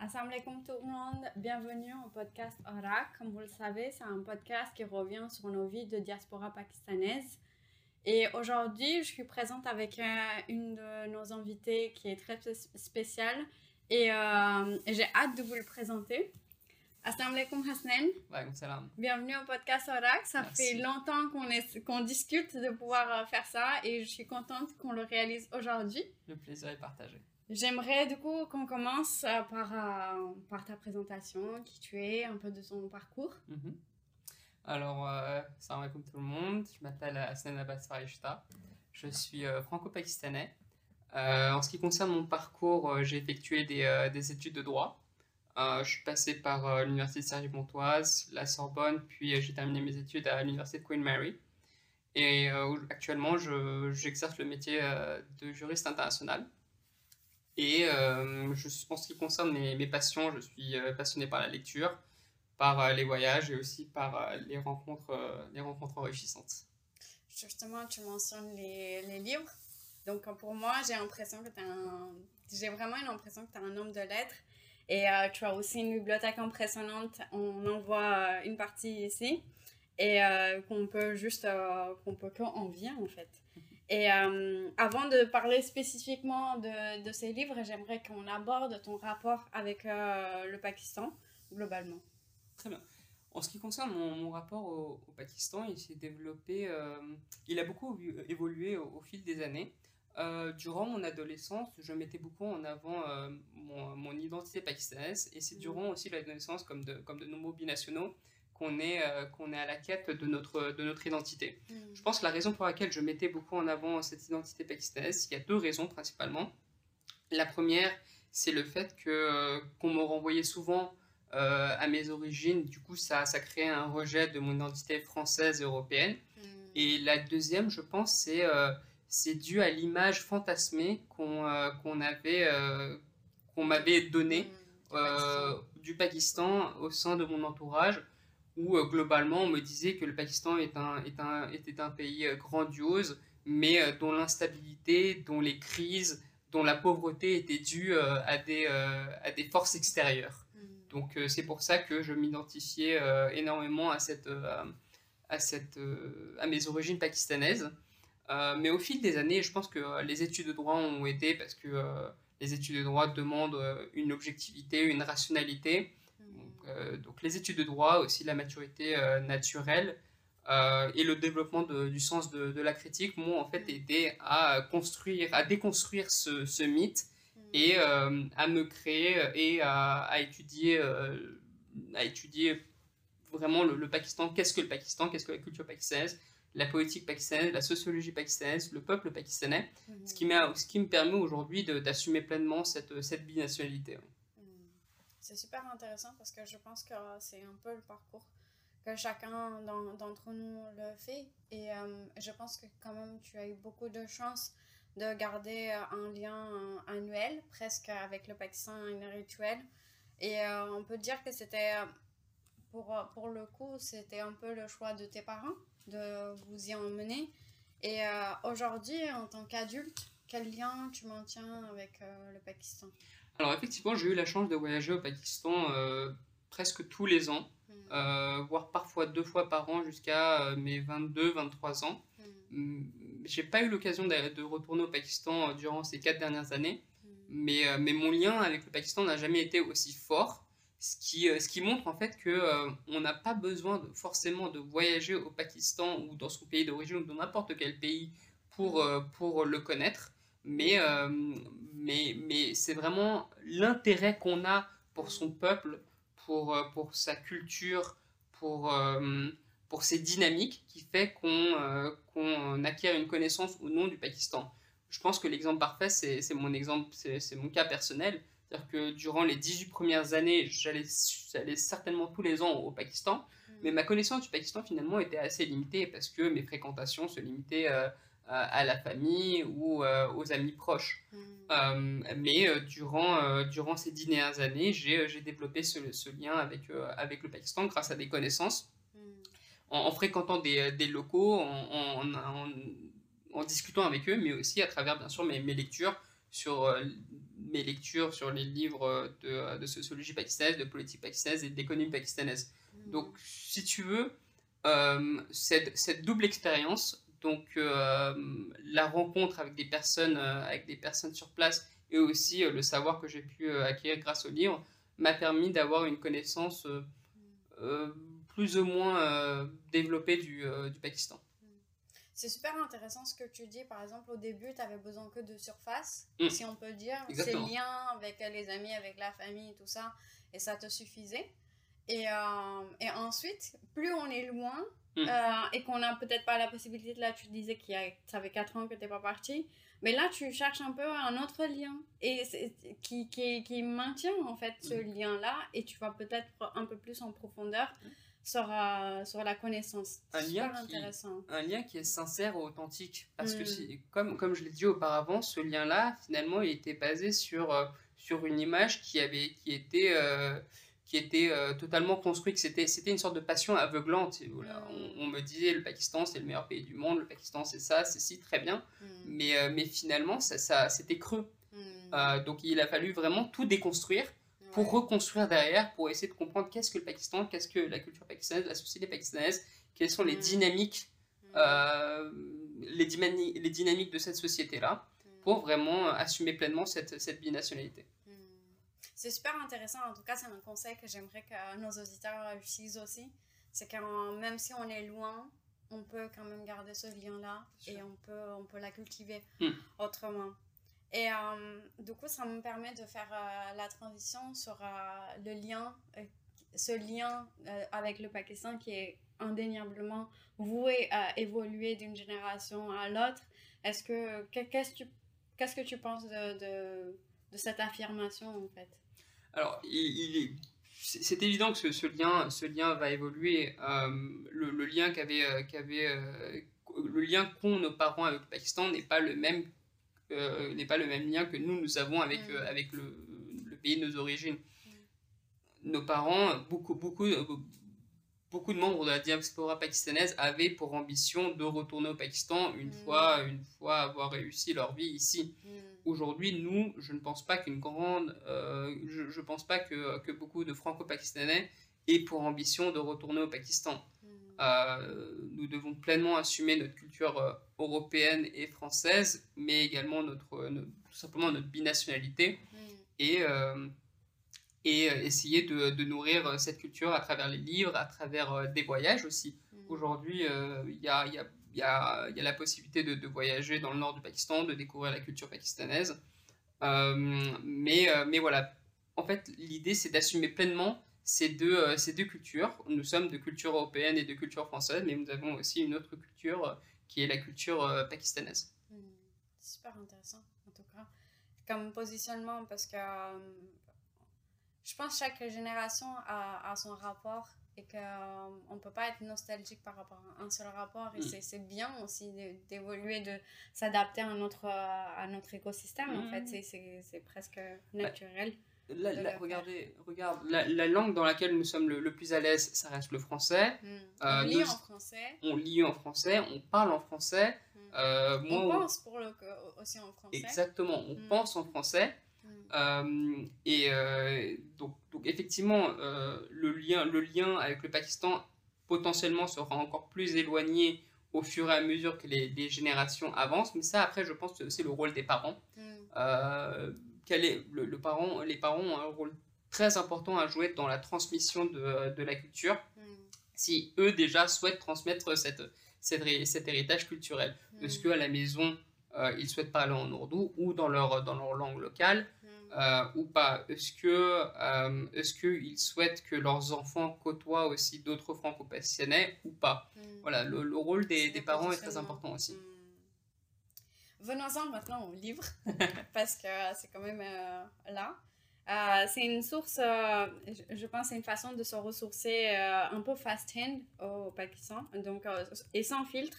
Assalamu alaikum tout le monde, bienvenue au podcast Orak. Comme vous le savez, c'est un podcast qui revient sur nos vies de diaspora pakistanaise. Et aujourd'hui, je suis présente avec euh, une de nos invitées qui est très spéciale et euh, j'ai hâte de vous le présenter. Assalamu alaikum Hasnan. salam. Bienvenue au podcast Orak. Ça fait longtemps qu'on qu'on discute de pouvoir euh, faire ça et je suis contente qu'on le réalise aujourd'hui. Le plaisir est partagé. J'aimerais du coup qu'on commence euh, par, euh, par ta présentation, qui tu es, un peu de ton parcours. Mhm. Alors, euh, salam alaikum tout le monde, je m'appelle Hassan Abbas je suis franco-pakistanais. en ce qui concerne mon parcours, j'ai effectué des, des, études de droit. je suis passé par l'université de Sergi-Pontoise, la Sorbonne, puis j'ai terminé mes études à l'université de Queen Mary. Et actuellement, j'exerce le métier de juriste international. Et euh, je, en ce qui concerne mes, passions, je suis euh, passionné par la lecture, par euh, les voyages et aussi par les, rencontres, les rencontres enrichissantes. Justement, tu mentionnes les, les livres. Donc pour moi, j'ai l'impression que tu. J'ai vraiment l'impression que tu es un homme de lettres. Et tu as aussi une bibliothèque impressionnante. On en voit une partie ici. Et qu'on peut juste... qu'on peut en fait. Et euh, avant de parler spécifiquement de, de ces livres, j'aimerais qu'on aborde ton rapport avec euh, le Pakistan globalement. Très bien. En ce qui concerne mon, mon rapport au, Pakistan, il s'est développé, euh, il a beaucoup évolué au, fil des années. durant mon adolescence, je mettais beaucoup en avant mon, mon, identité pakistanaise et c'est mmh. durant aussi l'adolescence, comme de, comme de nombreux binationaux, qu'on est, euh, qu'on est à la quête de notre, de notre identité. Mm. Je pense que la raison pour laquelle je mettais beaucoup en avant cette identité pakistanaise, il y a deux raisons principalement. La première, c'est le fait que, euh, qu'on me renvoyait souvent euh, à mes origines, du coup ça, ça créait un rejet de mon identité française et européenne. Mm. Et la deuxième, je pense, c'est, c'est dû à l'image fantasmée qu'on, qu'on avait, qu'on m'avait donnée mm. du Pakistan au sein de mon entourage où euh, globalement on me disait que le Pakistan est un, est un, était un pays euh, grandiose, mais euh, dont l'instabilité, dont les crises, dont la pauvreté était due à, des, à des forces extérieures. Hmm. Donc c'est pour ça que je m'identifiais énormément à, cette, à, cette, à mes origines pakistanaises. mais au fil des années, je pense que les études de droit ont aidé parce que les études de droit demandent une objectivité, une rationalité. Euh, donc les études de droit, aussi la maturité euh, naturelle euh, et le développement du sens de, la critique m'ont en fait mm. aidé à construire, à déconstruire ce, mythe mm. et à me créer et à, étudier, à étudier vraiment le, Pakistan. Qu'est-ce que le Pakistan? Qu'est-ce que la culture pakistanaise? La politique pakistanaise, la sociologie pakistanaise, le peuple pakistanais. Mm. Ce, qui ce qui me permet aujourd'hui d'assumer pleinement cette, cette binationalité. C'est super intéressant parce que je pense que c'est un peu le parcours que chacun d'entre nous le fait. Et euh, je pense que quand même tu as eu beaucoup de chance de garder un lien annuel presque avec le Pakistan, un rituel. Et euh, on peut dire que c'était, pour, pour le coup, c'était un peu le choix de tes parents de vous y emmener. Et euh, aujourd'hui, en tant qu'adulte, quel lien tu maintiens avec le Pakistan? Alors effectivement, j'ai eu la chance de voyager au Pakistan euh, presque tous les ans, hmm. euh, voire parfois deux fois par an jusqu'à euh, mes 22-23 ans. Hmm, j'ai pas eu l'occasion de, retourner au Pakistan durant ces quatre dernières années, mais, mais mon lien avec le Pakistan n'a jamais été aussi fort. Ce qui, ce qui montre en fait que on n'a pas besoin de, forcément de voyager au Pakistan ou dans son pays d'origine ou dans n'importe quel pays pour, pour le connaître mais, euh, mais, mais c'est vraiment l'intérêt qu'on a pour son peuple, pour, euh, pour sa culture, pour, euh, pour ses dynamiques qui fait qu'on qu'on acquiert une connaissance au nom du Pakistan. Je pense que l'exemple parfait, c'est mon exemple, c'est mon cas personnel. C'est-à-dire que durant les 18 premières années, j'allais certainement tous les ans au Pakistan, mmh. mais ma connaissance du Pakistan finalement était assez limitée parce que mes fréquentations se limitaient à la famille ou euh, aux amis proches. Hmm. Euh, mais euh, durant, durant ces dix dernières années, j'ai développé ce, ce, lien avec, avec le Pakistan grâce à des connaissances, hmm. en, fréquentant des, des locaux, en, en, en, discutant avec eux, mais aussi à travers bien sûr mes, mes lectures sur mes lectures sur les livres de, de, sociologie pakistanaise, de politique pakistanaise et d'économie pakistanaise. Mm. Donc, si tu veux, cette, cette, double expérience, donc la rencontre avec des personnes, avec des personnes sur place et aussi le savoir que j'ai pu acquérir grâce au livre, m'a permis d'avoir une connaissance plus ou moins développée du, du Pakistan. C'est super intéressant ce que tu dis. Par exemple, au début, tu avais besoin que de surface, Mm. si on peut dire. Ces liens avec les amis, avec la famille, tout ça. Et ça te suffisait. Et, euh, et ensuite, plus on est loin Mm. euh, et qu'on n'a peut-être pas la possibilité, là, tu disais qu'il y a, ça fait 4 ans que tu n'es pas parti. Mais là, tu cherches un peu un autre lien et qui, qui, qui maintient en fait ce Mm. lien-là et tu vas peut-être un peu plus en profondeur sur, euh, sur la connaissance. Un lien super qui- intéressant. un lien qui est sincère et authentique. Parce que, Mm. si- comme, comme je l'ai dit auparavant, ce lien-là, finalement, il était basé sur, euh, sur une image qui, avait, qui était, qui était euh, totalement construite. C'était, c'était une sorte de passion aveuglante. Voilà, Mm. on, on me disait, le Pakistan, c'est le meilleur pays du monde, le Pakistan, c'est ça, c'est si, très bien. Mm. Mais, euh, mais finalement, ça, ça, c'était creux. Mm. Euh, donc, il a fallu vraiment tout déconstruire pour reconstruire derrière, pour essayer de comprendre qu'est-ce que le Pakistan, qu'est-ce que la culture pakistanaise, la société pakistanaise, quelles sont les Mm. dynamiques les, dynamiques, les dynamiques de cette société-là pour vraiment assumer pleinement cette, cette binationalité. C'est super intéressant. En tout cas, c'est un conseil que j'aimerais que nos auditeurs utilisent aussi. C'est que même si on est loin, on peut quand même garder ce lien-là et on peut, on peut la cultiver Mm. autrement. Et euh, du coup, ça me permet de faire euh, la transition sur euh, le lien, ce lien avec le Pakistan qui est indéniablement voué à évoluer d'une génération à l'autre. Est-ce que que- qu'est-ce que tu qu'est-ce que tu penses de, de, de cette affirmation en fait? Alors, c'est évident que ce, ce lien, ce lien va évoluer. Euh, le, le lien qu'avait, euh, qu'avait, euh, le lien qu'ont nos parents avec le Pakistan n'est pas le même, euh, n'est pas le même lien que nous nous avons avec, Mm. euh, avec le, le pays de nos origines. Nos parents, beaucoup, beaucoup, beaucoup de membres de la diaspora pakistanaise avaient pour ambition de retourner au Pakistan une Mm. fois, une fois avoir réussi leur vie ici Mm. aujourd'hui, nous, je ne pense pas qu'une grande, euh, je, je pense pas que, que beaucoup de Franco-Pakistanais aient pour ambition de retourner au Pakistan. Mm. Euh, nous devons pleinement assumer notre culture euh, européenne et française, mais également notre, notre- tout simplement notre binationalité et, euh, et euh, essayer de, de nourrir euh, cette culture à travers les livres, à travers euh, des voyages aussi. Aujourd'hui, il y, a, il y, a, il y, a, il y a la possibilité de, de voyager dans le nord du Pakistan, de découvrir la culture pakistanaise. Mais, mais voilà, en fait, l'idée, c'est d'assumer pleinement ces deux, euh, ces deux cultures. Nous sommes de culture européenne et de culture française, mais nous avons aussi une autre culture euh, qui est la culture euh, pakistanaise. Mm. Super intéressant, en tout cas, comme positionnement, parce que je pense que chaque génération a, a son rapport et qu'on ne peut pas être nostalgique par rapport à un seul rapport. Et Mm. c'est- bien aussi d'évoluer, de s'adapter à notre, à notre écosystème, en Mm. fait. C'est- C'est presque naturel. La- De la- regardez, regarde, la, la langue dans laquelle nous sommes le, le plus à l'aise, ça reste le français. Mm. Euh, On lit nos- en français. On lit en français, on parle en français. Mm. Euh, moi, on on- pense pour le, aussi en français. Exactement, on Mm. pense en français. Euh, et euh, donc, donc, effectivement, euh, le, lien, le lien avec le Pakistan potentiellement sera encore plus éloigné au fur et à mesure que les, les générations avancent. Mais ça, après, je pense que c'est le rôle des parents. Mm. Euh, quel est le, le parent, les parents ont un rôle très important à jouer dans la transmission de, de la culture. Mm. Si eux déjà souhaitent transmettre cette, cette hé- cet héritage culturel. Est-ce Mm. qu'à la maison, euh, ils souhaitent parler en ourdou ou dans leur, dans leur langue locale ou pas Est-ce que euh, est-ce qu'ils souhaitent que leurs enfants côtoient aussi d'autres franco-pakistanais ou pas? Mm. Voilà, le, le rôle des, parents est très important aussi. Hmm. Venons-en maintenant au livre, parce que c'est quand même euh, là. Euh, c'est une source, euh, je, pense, c'est une façon de se ressourcer euh, un peu fast-hand au Pakistan, donc, euh, et sans filtre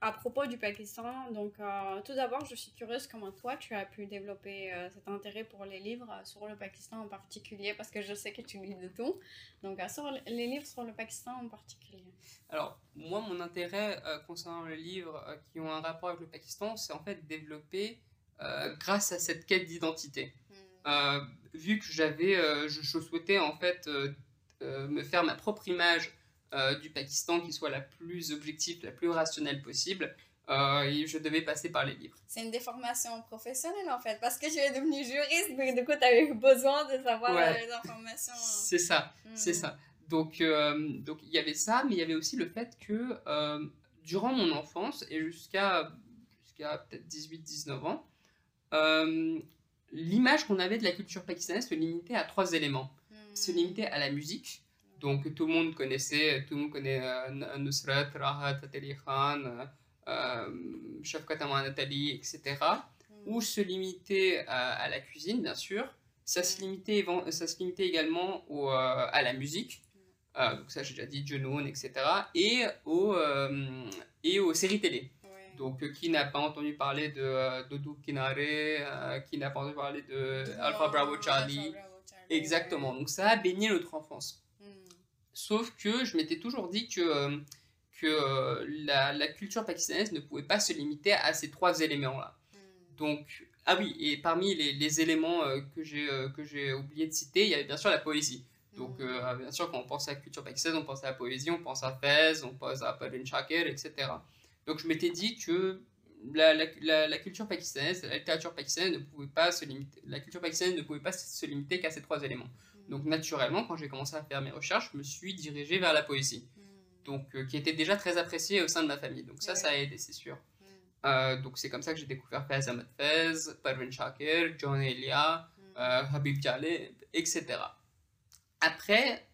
à propos du Pakistan. Donc, euh, tout d'abord, je suis curieuse comment toi, tu as pu développer euh, cet intérêt pour les livres euh, sur le Pakistan en particulier, parce que je sais que tu lis de tout. Donc, sur les livres sur le Pakistan en particulier. Alors, moi, mon intérêt concernant les livres qui ont un rapport avec le Pakistan, c'est en fait développé grâce à cette quête d'identité. Hmm. vu que j'avais, je, je souhaitais en fait me faire ma propre image du Pakistan qui soit la plus objective, la plus rationnelle possible, euh, et je devais passer par les livres. C'est une déformation professionnelle en fait, parce que tu es devenu juriste, mais du coup, tu avais besoin de savoir Ouais. euh, les informations. C'est ça, c'est Hmm. ça. Donc, euh, donc il y avait ça, mais il y avait aussi le fait que euh, durant mon enfance et jusqu'à jusqu'à peut-être 18-19 ans, euh, l'image qu'on avait de la culture pakistanaise se limitait à trois éléments. Hmm. Se limitait à la musique. Donc tout le monde connaissait, tout le monde connaît euh, Nusrat, Rahat, Fateh Ali Khan, euh, euh, Shafqat Aman Ali, etc. Hmm. Ou se limiter à, à la cuisine, bien sûr. Ça se limitait, évan- ça se limitait également au, euh, à la musique. Euh, donc ça, j'ai déjà dit, Junoon, etc. Et, au, et aux séries télé. Ouais. Donc, qui n'a pas entendu parler de Doudou Kinare, qui n'a pas entendu parler de Alpha Bravo Charlie. Alpha Bravo Charlie, Exactement. Donc, ça a baigné notre enfance. Sauf que je m'étais toujours dit que, euh, que euh, la, la culture pakistanaise ne pouvait pas se limiter à ces trois éléments-là. Hmm. Donc, ah oui, et parmi les, les éléments euh, que j'ai oublié de citer, il y avait bien sûr la poésie. Donc, Hmm. euh, bien sûr, quand on pense à la culture pakistanaise, on pense à la poésie, on pense à Fez, on pense à Shakir, etc. Donc, je m'étais dit que la, la, la, la culture pakistanaise, la littérature pakistanaise ne pouvait pas se limiter, la culture pakistanaise ne pouvait pas se limiter qu'à ces trois éléments. Donc, naturellement, quand j'ai commencé à faire mes recherches, je me suis dirigé vers la poésie, Hmm. donc euh, qui était déjà très appréciée au sein de ma famille. Donc, ça, ça a aidé, c'est sûr. Hmm. Euh, donc, c'est comme ça que j'ai découvert Fez Ahmed Fez, Parvin Shakir, John Elia, Hmm. euh, Habib Jaleh, etc. Après,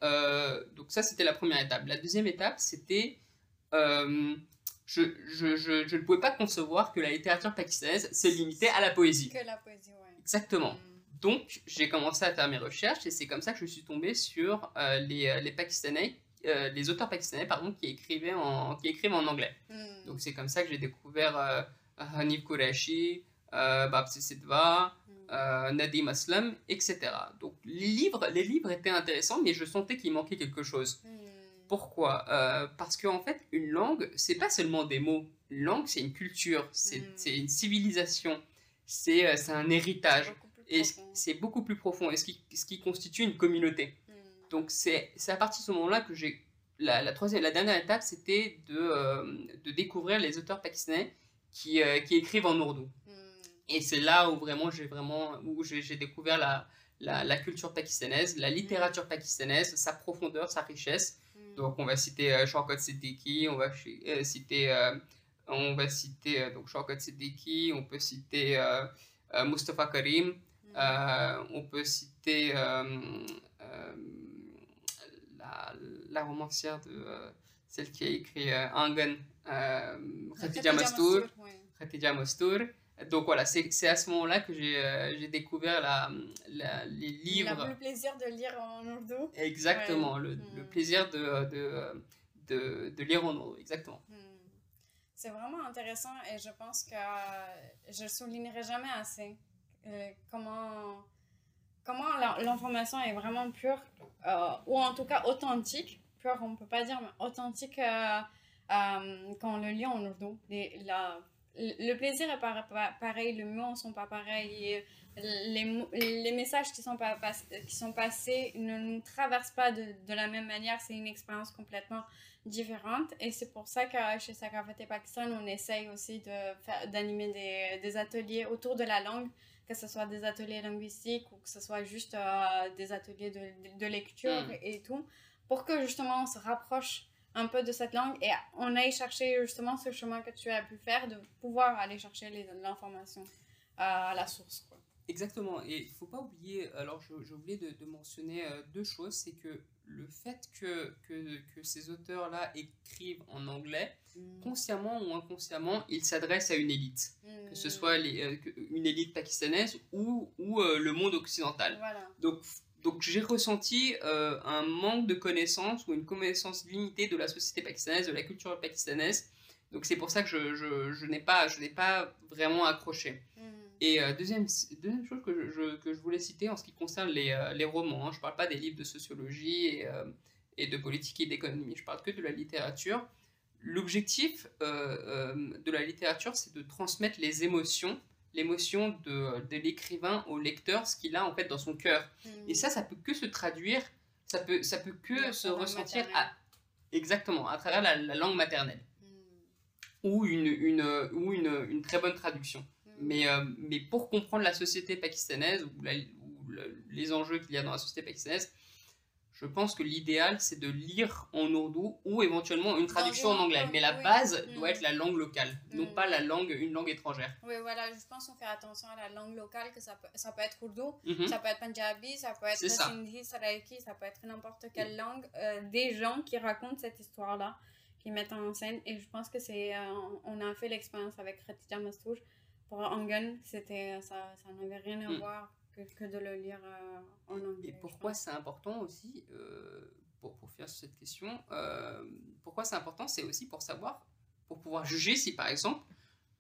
donc ça c'était la première étape. La deuxième étape c'était, je, je, je, je ne pouvais pas concevoir que la littérature pakistanaise se limitait à la poésie. Que la poésie, ouais. Exactement. Donc j'ai commencé à faire mes recherches et c'est comme ça que je suis tombé sur euh, les, euh, les Pakistanais, euh, les auteurs pakistanais pardon, qui écrivaient en, qui écrivent en anglais. Hmm. Donc c'est comme ça que j'ai découvert euh, Hanif Qureshi, Babsi Sidva, Hmm. euh, Nadim Aslam, etc. Donc les livres, les livres étaient intéressants, mais je sentais qu'il manquait quelque chose. Hmm. Pourquoi? Parce qu'en fait, une langue, c'est pas seulement des mots. Une langue, c'est une culture, c'est Mm. c'est une civilisation, c'est un héritage. Et c'est beaucoup plus profond, et ce qui, ce qui constitue une communauté. Hmm. Donc c'est à partir de ce moment-là que j'ai... La, la, troisième, la dernière étape, c'était de, euh, de découvrir les auteurs pakistanais qui, euh, qui écrivent en ourdou. Hmm. Et c'est là où vraiment j'ai vraiment où j'ai découvert la, la, la culture pakistanaise, la littérature pakistanaise, sa profondeur, sa richesse. Hmm. Donc on va citer euh, Shaukat Siddiqui, on va euh, citer euh, on va citer euh, donc Siddiqui, on peut citer euh, euh, Mustafa Karim, Hmm. euh, on peut citer euh, euh, la, la romancière de euh, celle qui a écrit euh, Angan, euh, Khatija Mastour. Khatija. Donc voilà, c'est à ce moment-là que j'ai euh, découvert la, la- les livres. le plaisir de lire en ourdou. Exactement, Ouais. le, Mm. le plaisir de, de, de, de lire en ourdou, exactement. Hmm. C'est vraiment intéressant et je pense que euh, je soulignerai jamais assez euh, comment, comment l'information est vraiment pure, euh, ou en tout cas authentique. Pure, on ne peut pas dire, mais authentique euh, quand on le lit en la- le plaisir est pas, pareil, les mots ne sont pas pareils, et les, les messages qui sont, pas, qui sont passés ne nous traversent pas de, de la même manière. C'est une expérience complètement différentes et c'est pour ça que chez Sakafate Pakistan on essaye aussi d'animer des, des ateliers autour de la langue que ce soit des ateliers linguistiques ou que ce soit juste euh, des ateliers de, de lecture Mm. et tout pour que justement on se rapproche un peu de cette langue et on aille chercher justement ce chemin que tu as pu faire de pouvoir aller chercher l'information euh, à la source quoi. Exactement, et il faut pas oublier, alors je- j'ai oublié de, de mentionner euh, deux choses, c'est que le fait que, que, que ces auteurs-là écrivent en anglais, consciemment ou inconsciemment, ils s'adressent à une élite, que ce Mm. soit les- euh, une élite pakistanaise ou, ou euh, le monde occidental. voilà Donc, donc j'ai ressenti euh, un manque de connaissances ou une connaissance limitée de la société pakistanaise, de la culture pakistanaise. Donc c'est pour ça que je, je, je n'ai pas, je pas vraiment accroché. Mm. Et euh, deuxième, deuxième chose que je, je- que je voulais citer en ce qui concerne les, euh, les romans, hein, je ne parle pas des livres de sociologie et, euh, et de politique et d'économie, je parle que de la littérature. L'objectif de la littérature, c'est de transmettre les émotions l'émotion de, de l'écrivain au lecteur, ce qu'il a en fait dans son cœur. Hmm. Et ça, ça peut que se traduire, ça peut, ça peut que se ressentir à, exactement à travers la, la langue maternelle Hmm. ou une, une, ou une, une très bonne traduction. Mais, euh, mais pour comprendre la société pakistanaise ou, la- ou le- les enjeux qu'il y a dans la société pakistanaise, je pense que l'idéal c'est de lire en ourdou ou éventuellement une traduction en anglais. Mais la base Mm. doit être la langue locale, non Mm. pas la langue, une langue étrangère. Oui, voilà, je pense qu'on fait attention à la langue locale, que ça peut, ça peut être ourdou, Mhm. ça peut être punjabi, ça peut être sindhi, saraiki, ça peut être n'importe quelle langue. euh, des gens qui racontent cette histoire-là, qui mettent en scène. Et je pense que c'est. euh, on a fait l'expérience avec Khatija Mastour pour Angan. C'était, ça, ça n'avait rien à Mm. voir que, que de le lire euh, en anglais. Et pourquoi c'est important aussi, euh, pour, pour faire cette question, euh, pourquoi c'est important C'est aussi pour savoir, pour pouvoir juger si par exemple,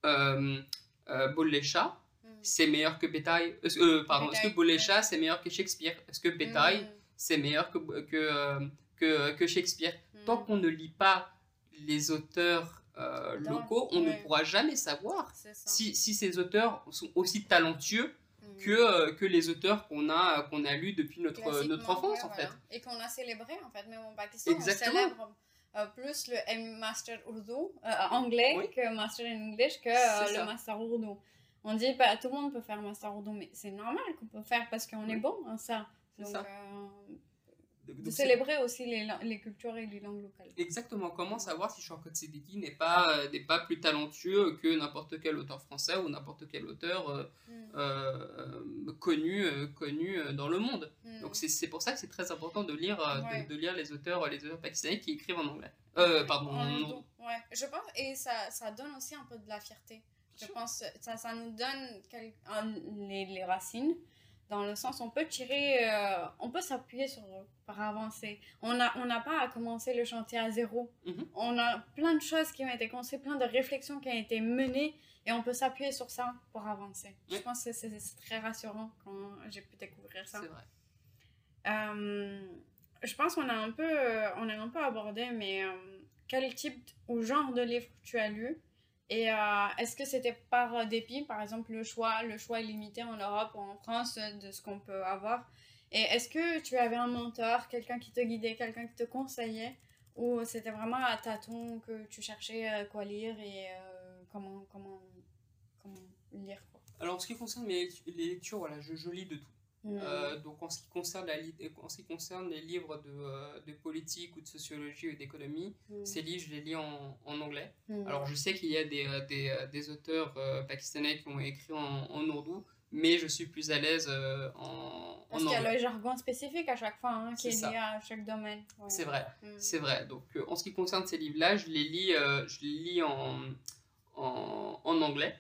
euh, euh, Bolle Shah, Mm. c'est meilleur que Bétail. pardon, est-ce que. Shah c'est meilleur que Shakespeare? Est-ce que Bétail Mm. c'est meilleur que, que, que, que Shakespeare? Tant qu'on ne lit pas les auteurs euh, locaux, on ouais. ne pourra jamais savoir si, si ces auteurs sont aussi talentueux Mm. que, euh, que les auteurs qu'on a, qu'on a lus depuis notre, notre enfance, ouais, en voilà. fait. Et qu'on a célébré, en fait, même au Pakistan, Exactement. on célèbre euh, plus le M Master Urdu, euh, anglais, Oui. que Master in English, que euh, le ça. Master Urdu. On dit, bah, tout le monde peut faire Master Urdu, mais c'est normal qu'on peut faire parce qu'on est bon en ça. Donc, ça. De c'est- célébrer aussi les, les cultures et les langues locales. Exactement. Comment savoir si Shaukat Siddiqui n'est pas, euh, n'est pas plus talentueux que n'importe quel auteur français ou n'importe quel auteur euh, Mm. euh, connu, connu dans le monde Mm. Donc c'est pour ça que c'est très important de lire, de- de, lire les auteurs, les auteurs pakistanais qui écrivent en anglais. Euh, pardon, En ourdou. ouais. Je pense, et ça, ça donne aussi un peu de la fierté. Je pense ça, ça nous donne quel- un- les, les racines, dans le sens on peut tirer, euh, on peut s'appuyer sur eux pour avancer. On n'a on n'a pas à commencer le chantier à zéro. Mhm. On a plein de choses qui ont été construites, plein de réflexions qui ont été menées, et on peut s'appuyer sur ça pour avancer. Je pense que c'est très rassurant quand j'ai pu découvrir ça. C'est vrai. Euh, je pense qu'on a un peu, euh, on a un peu abordé, mais euh, quel type ou genre de livre tu as lu? Et euh, est-ce que c'était par euh, dépit, par exemple le choix, le choix est limité en Europe ou en France euh, de ce qu'on peut avoir? Et est-ce que tu avais un mentor, quelqu'un qui te guidait, quelqu'un qui te conseillait? Ou c'était vraiment à tâtons que tu cherchais quoi lire et comment, comment, comment lire quoi? Alors en ce qui concerne les lectures, voilà, je, je lis de tout. Mm. Euh, donc en ce qui concerne, la, en ce qui concerne les livres de, euh, de politique ou de sociologie ou d'économie, Mm. ces livres, je les lis en, en anglais. Mm. Alors je sais qu'il y a des, euh, des, des auteurs euh, pakistanais qui ont écrit en, en ourdou, mais je suis plus à l'aise euh, en, Parce en qu'il y a anglais. le jargon spécifique à chaque fois hein, qui est, lié à chaque domaine. Ouais. C'est vrai, Mm. c'est vrai. Donc en ce qui concerne ces livres-là, je les lis, je les lis en, en, en anglais.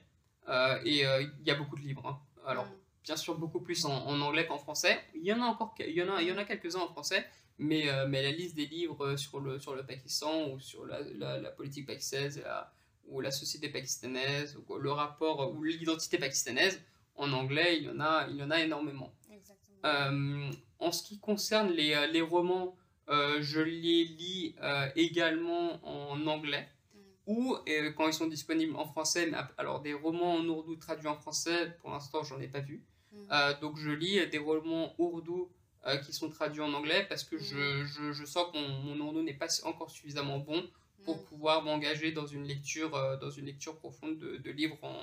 Et il y a beaucoup de livres. hein. Alors Mm. Bien sûr beaucoup plus en, en anglais qu'en français. Il y en a encore, il y en a, il y en a quelques-uns en français, mais, euh, mais la liste des livres euh, sur le, sur le Pakistan ou sur la, la, la politique pakistanaise la- ou la société pakistanaise ou le rapport ou l'identité pakistanaise en anglais, il y en a, il y en a énormément. Euh, en ce qui concerne les, les romans, euh, je les lis également en anglais Mm. ou quand ils sont disponibles en français. Mais alors des romans en ourdou traduits en français, pour l'instant, j'en ai pas vu. Mm. Euh, donc je lis des romans ourdou euh, qui sont traduits en anglais parce que je, Mhm. je, je sens que mon, mon ourdou n'est pas encore suffisamment bon pour Mm. pouvoir m'engager dans une lecture euh, dans une lecture profonde de, de livres en,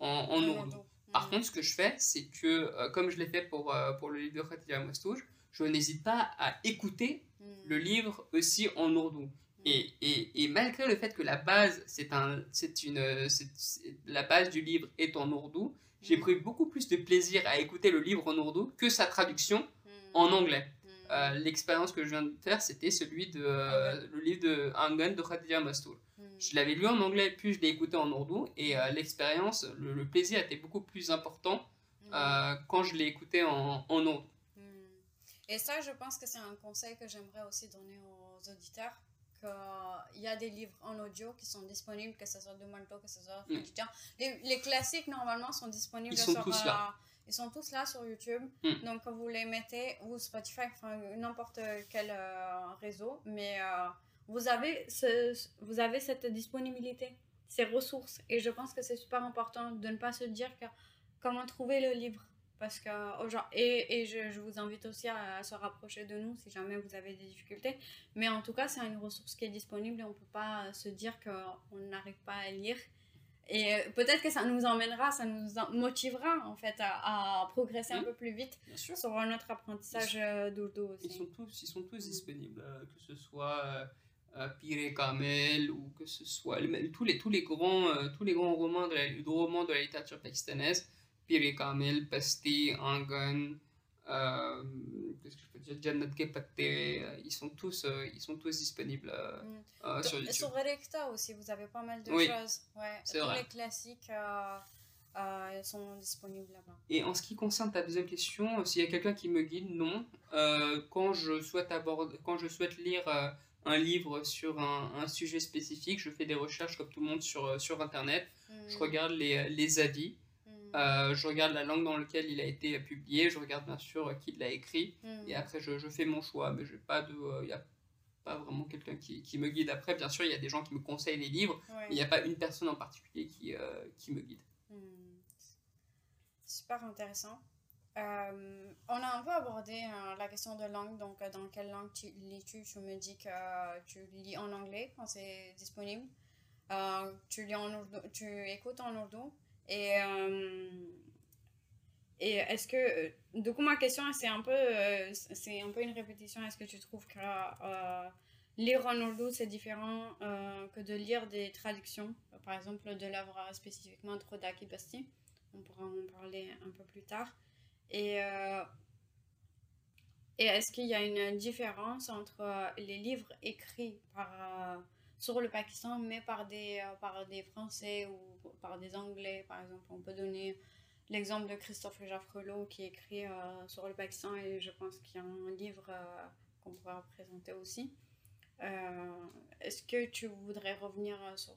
en, ourdou. Par Mm. contre, ce que je fais, c'est que, euh, comme je l'ai fait pour, pour le livre de Khatija Mostouj, je n'hésite pas à écouter Mm. le livre aussi en ourdou. Mm. Et, et, et malgré le fait que la base, c'est un, c'est une, c'est- la base du livre est en ourdou, j'ai pris beaucoup plus de plaisir à écouter le livre en ourdou que sa traduction en anglais. Mm. Euh, L'expérience que je viens de faire, c'était celui de euh, le livre de Angan de Khatija Mastour. Mm. Je l'avais lu en anglais, puis je l'ai écouté en ourdou, et euh, l'expérience, le, le plaisir était beaucoup plus important quand je l'ai écouté en, en ourdou. Et ça, je pense que c'est un conseil que j'aimerais aussi donner aux auditeurs. Qu'il y a des livres en audio qui sont disponibles, que ce soit de Manto, que ce soit Mm. Les, les classiques, normalement, sont disponibles Ils sont sur... tous là. ils sont tous là sur YouTube. Mm. Donc, vous les mettez, ou Spotify, enfin, n'importe quel euh, réseau. Mais euh, vous, avez ce, vous avez cette disponibilité ses ressources. Et je pense que c'est super important de ne pas se dire que comment trouver le livre. Parce que, et, et je, je, vous invite aussi à, se rapprocher de nous si jamais vous avez des difficultés. Mais en tout cas, c'est une ressource qui est disponible et on ne peut pas se dire qu'on n'arrive pas à lire. Et peut-être que ça nous emmènera, ça nous motivera en fait à, progresser un peu plus vite sur notre apprentissage d'Urdu aussi. Ils sont tous, ils sont tous mm. disponibles, euh, que ce soit euh, euh Pire Kamel ou que ce soit tous, les, tous, les grands, euh, tous les grands romans de la, romans de la littérature pakistanaise, Pire Kamel, Pasti, Angan, euh, qu'est-ce que je peux dire? Jannat euh, ils sont tous euh, ils sont tous disponibles mm. sur YouTube. Sur Recta aussi, vous avez pas mal de choses. Ouais, tous vrai. les classiques sont disponibles là-bas. Et en ce qui concerne ta deuxième question, s'il y a quelqu'un qui me guide, non. quand je souhaite aborder, quand je souhaite lire un livre sur un, un, sujet spécifique, je fais des recherches comme tout le monde sur, sur Internet. Je mm. regarde les, les avis. Euh, je regarde la langue dans laquelle il a été publié, je regarde bien sûr qui l'a écrit, et hmm. après je, je, fais mon choix, mais il pas de... Il euh, a pas vraiment quelqu'un qui, qui, me guide après. Bien sûr, il y a des gens qui me conseillent les livres, mais il n'y a pas une personne en particulier qui, euh, qui me guide. Hmm. Super intéressant. on a un peu abordé la question de langue, donc dans quelle langue tu lis-tu? Je me dis que tu lis en anglais quand c'est disponible. tu, lis en tu écoutes en ourdou. Et, euh, et est-ce que, euh, du coup, ma question, c'est un, peu, euh, un peu une répétition. Est-ce que tu trouves que lire en ourdou, c'est différent que de lire des traductions, par exemple de l'œuvre spécifiquement de Rodaki Basti On pourra en parler un peu plus tard. Et, et est-ce qu'il y a une différence entre les livres écrits par sur le Pakistan, mais par des, euh, par des Français ou par des Anglais, par exemple. On peut donner l'exemple de Christophe Jaffrelot qui écrit euh, sur le Pakistan et je pense qu'il y a un livre euh, qu'on pourra présenter aussi. Est-ce que tu voudrais revenir sur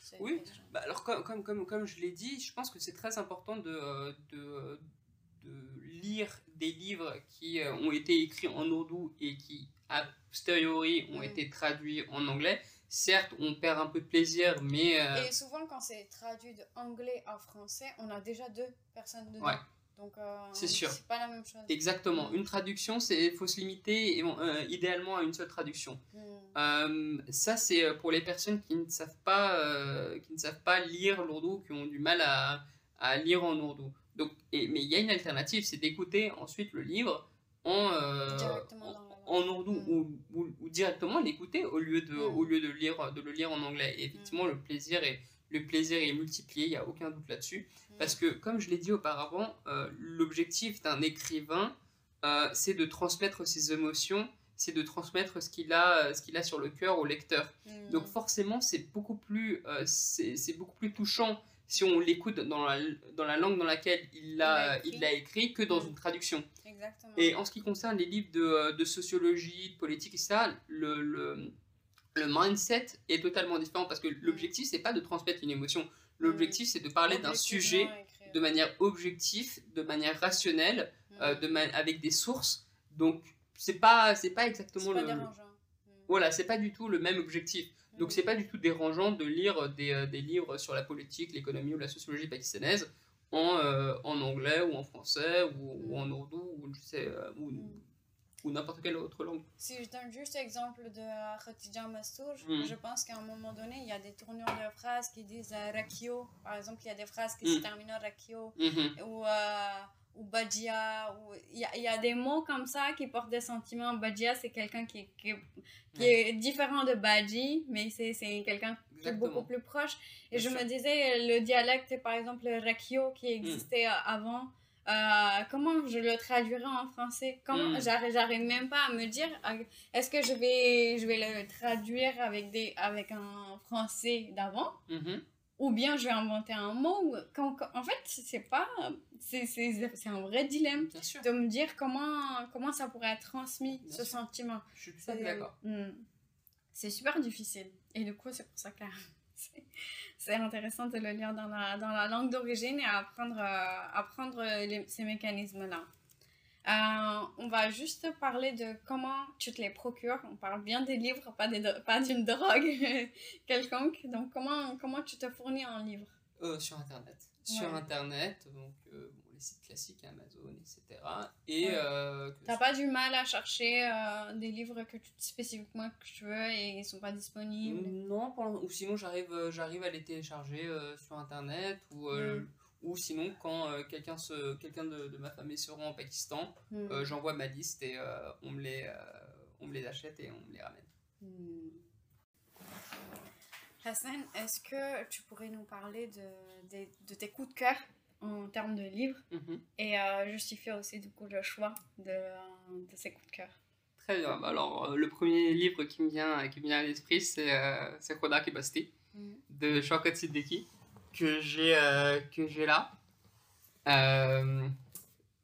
cette oui, bah alors comme, comme, comme, comme je l'ai dit, je pense que c'est très important de, de, de, lire des livres qui ont été écrits en ourdou et qui a posteriori ont mm. été traduits en anglais. Certes, on perd un peu de plaisir, mais... Euh, Et souvent, quand c'est traduit de anglais à français, on a déjà deux personnes dedans. Ouais. Donc, euh, c'est sûr. C'est pas la même chose. Exactement. Une traduction, c'est faut se limiter euh, idéalement à une seule traduction. Mm. ça, c'est pour les personnes qui ne savent pas, qui ne savent pas lire l'ourdou, qui ont du mal à, à lire en ourdou. Donc, et, mais il y a une alternative, c'est d'écouter ensuite le livre en, en ourdou mm. ou, ou, directement l'écouter au lieu de mm. au lieu de lire de le lire en anglais et effectivement mm. le plaisir est le plaisir est multiplié il y a aucun doute là-dessus parce que comme je l'ai dit auparavant euh, l'objectif d'un écrivain euh, c'est de transmettre ses émotions c'est de transmettre ce qu'il a ce qu'il a sur le cœur au lecteur donc forcément c'est beaucoup plus euh, c'est beaucoup plus touchant si on l'écoute dans la, dans la langue dans laquelle il l'a il l'a écrit que dans une traduction et en ce qui concerne les livres de, euh, de sociologie, de politique, etc., le, le, le, mindset est totalement différent parce que l'objectif, c'est pas de transmettre une émotion. L'objectif, c'est de parler d'un sujet de manière objective, de manière rationnelle, euh, de avec des sources. Donc, c'est pas, c'est pas exactement le. Voilà, c'est pas du tout le même objectif. Donc, c'est pas du tout dérangeant de lire des, euh, des livres sur la politique, l'économie ou la sociologie pakistanaise en, euh, en anglais ou en français ou, en ourdou ou, je sais, euh, ou, ou n'importe quelle autre langue. Si je donne juste l'exemple de Khatija Mastour, mm. je pense qu'à un moment donné, il y a des tournures de phrases qui disent euh, Rakio. Par exemple, il y a des phrases qui se mm. terminent en Rakio. Mm-hmm. Ou, ou Badia. Il y, y, a des mots comme ça qui portent des sentiments. Badia, c'est quelqu'un qui, qui, qui est différent de Badji, mais c'est quelqu'un qui est beaucoup plus proche. Et je me disais, le dialecte, par exemple, le qui existait mm. avant, euh, comment je le traduirais en français? Comment mm. J'arrive même pas à me dire, euh, est-ce que je vais, je vais le traduire avec, des, avec un français d'avant? Mm-hmm. Ou bien je vais inventer un mot. en fait, c'est pas. C'est un vrai dilemme de me dire comment, comment ça pourrait être transmis, ce sentiment. Je suis d'accord. Hmm. C'est super difficile. Et du coup, c'est pour ça que c'est intéressant de le lire dans la, dans la langue d'origine et apprendre, euh, apprendre ces mécanismes-là. Euh, on va juste parler de comment tu te les procures. On parle bien des livres, pas, des pas d'une drogue quelconque. Donc, comment, comment tu te fournis en livres euh, Sur Internet. Sur Internet, donc euh, les sites classiques, Amazon, etc. Et t'as pas du mal à chercher des livres que tu, spécifiquement que tu veux et ils sont pas disponibles? Non, ou sinon j'arrive j'arrive à les télécharger sur Internet ou ou sinon, quand euh, quelqu'un de, de, ma famille se rend au Pakistan, hmm. euh, j'envoie ma liste et euh, on, me les, on me les achète et on me les ramène. Hmm. Hassan, est-ce que tu pourrais nous parler de, de, de tes coups de cœur en termes de livres mhm. et justifier aussi du coup le choix de, de ces coups de cœur? Très bien. Bah, alors, le premier livre qui me vient, qui me vient à l'esprit, c'est euh, Khodak et Basti hmm. de Shaukat Siddiqui que j'ai euh, que j'ai là. Euh,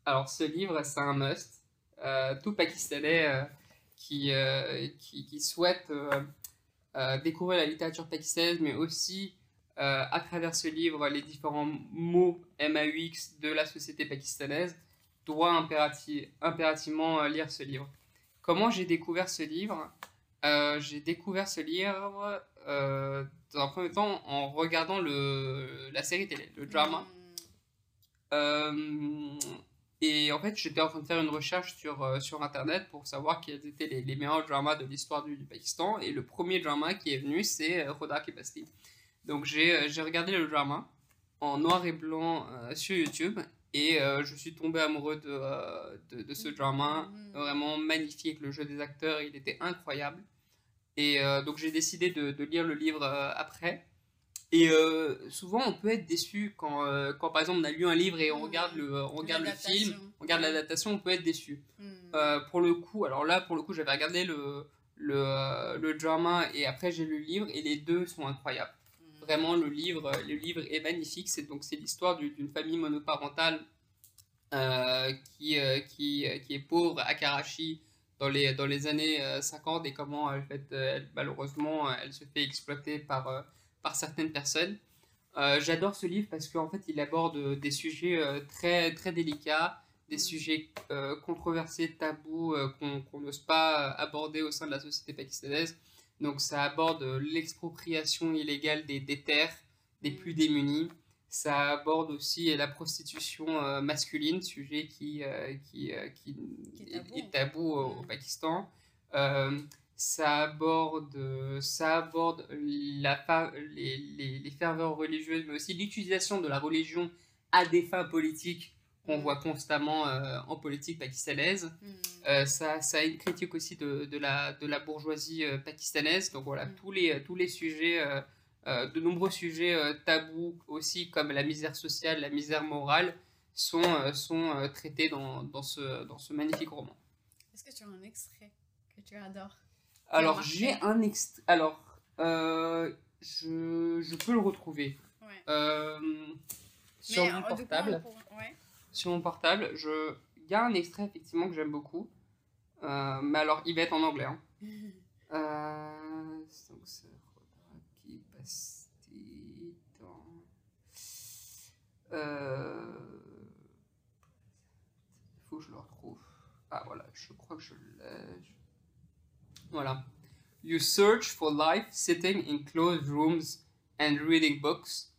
alors ce livre, c'est un must. Euh, tout Pakistanais qui, qui, qui, souhaite découvrir la littérature pakistanaise, mais aussi à travers ce livre les différents mots MAUX de la société pakistanaise, doit impérativement lire ce livre. Comment j'ai découvert ce livre? J'ai découvert ce livre dans un premier temps en regardant le, la série télé, le drama. Mm. Euh, et en fait, j'étais en train de faire une recherche sur, euh, sur Internet pour savoir quels étaient les, les meilleurs dramas de l'histoire du, Pakistan. Et le premier drama qui est venu, c'est Rodak et Basti. Donc j'ai regardé le drama en noir et blanc euh, sur YouTube. Et je suis tombé amoureux de, de, de ce drama. Mm. Vraiment magnifique. Le jeu des acteurs, il était incroyable. Et euh, donc j'ai décidé de, de, lire le livre euh, après. Et euh, souvent on peut être déçu quand, quand par exemple on a lu un livre et on regarde le, on regarde le film, on regarde l'adaptation, on peut être déçu. Hmm. pour le coup, alors là pour le coup j'avais regardé le, le, le, drama et après j'ai lu le livre et les deux sont incroyables. Hmm. Vraiment le livre, le livre est magnifique. C'est donc c'est l'histoire d'une famille monoparentale qui, qui, qui, est pauvre à Karachi dans les, dans les années 50 euh, et comment en fait, euh, elle, malheureusement elle se fait exploiter par, euh, par certaines personnes. J'adore ce livre parce qu'en fait il aborde des sujets très, très délicats, des mm. sujets controversés, tabous qu'on n'ose pas aborder au sein de la société pakistanaise. Donc ça aborde l'expropriation illégale des, des, terres des mm. plus démunis, ça aborde aussi la prostitution euh, masculine, sujet qui, euh, qui, euh, qui, est tabou, au, mm. Pakistan. ça aborde, ça aborde la, les, les, les, ferveurs religieuses, mais aussi l'utilisation de la religion à des fins politiques qu'on mm. voit constamment en politique pakistanaise. Mm. ça, ça, a une critique aussi de, de, la, de la bourgeoisie pakistanaise. Donc voilà, tous, les, tous les sujets euh, de nombreux sujets euh, tabous aussi, comme la misère sociale, la misère morale, sont, euh, sont traités dans, dans, ce, dans ce magnifique roman. Est-ce que tu as un extrait que tu adores? Alors, j'ai un extrait. Alors, je, je, peux le retrouver. sur mon portable. Sur mon portable, je... il y a un extrait effectivement que j'aime beaucoup. mais alors, il va être en anglais. Hein. Euh... Faut que je le retrouve. Ah voilà, je crois que je l'ai. Voilà. You search for life sitting in closed rooms and reading books,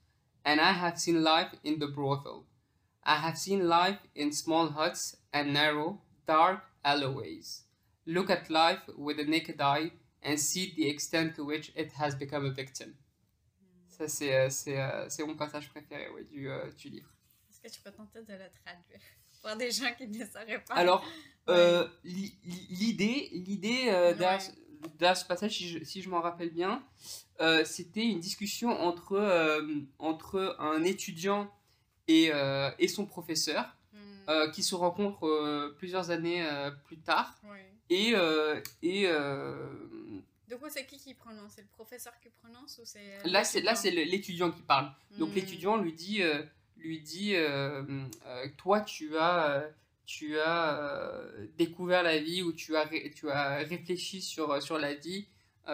and I have seen life in the brothel. I have seen life in small huts and narrow, dark alleyways. Look at life with a naked eye and see the extent to which it has become a victim. Ça, c'est, euh, c'est, euh, c'est mon passage préféré ouais, du, euh, du livre. Est-ce que tu peux tenter de le traduire? Pour des gens qui ne sauraient pas Alors, l'idée, l'idée derrière, ce passage, si je, si je m'en rappelle bien, c'était une discussion entre, entre un étudiant et, et son professeur hmm. qui se rencontrent plusieurs années plus tard. Et, et du coup, c'est qui qui prononce? C'est le professeur qui prononce ou c'est Là, c'est là c'est l'étudiant? qui parle. Donc hmm. l'étudiant lui dit euh, lui dit euh, euh, toi tu as tu as découvert la vie ou tu as tu as réfléchi sur sur la vie,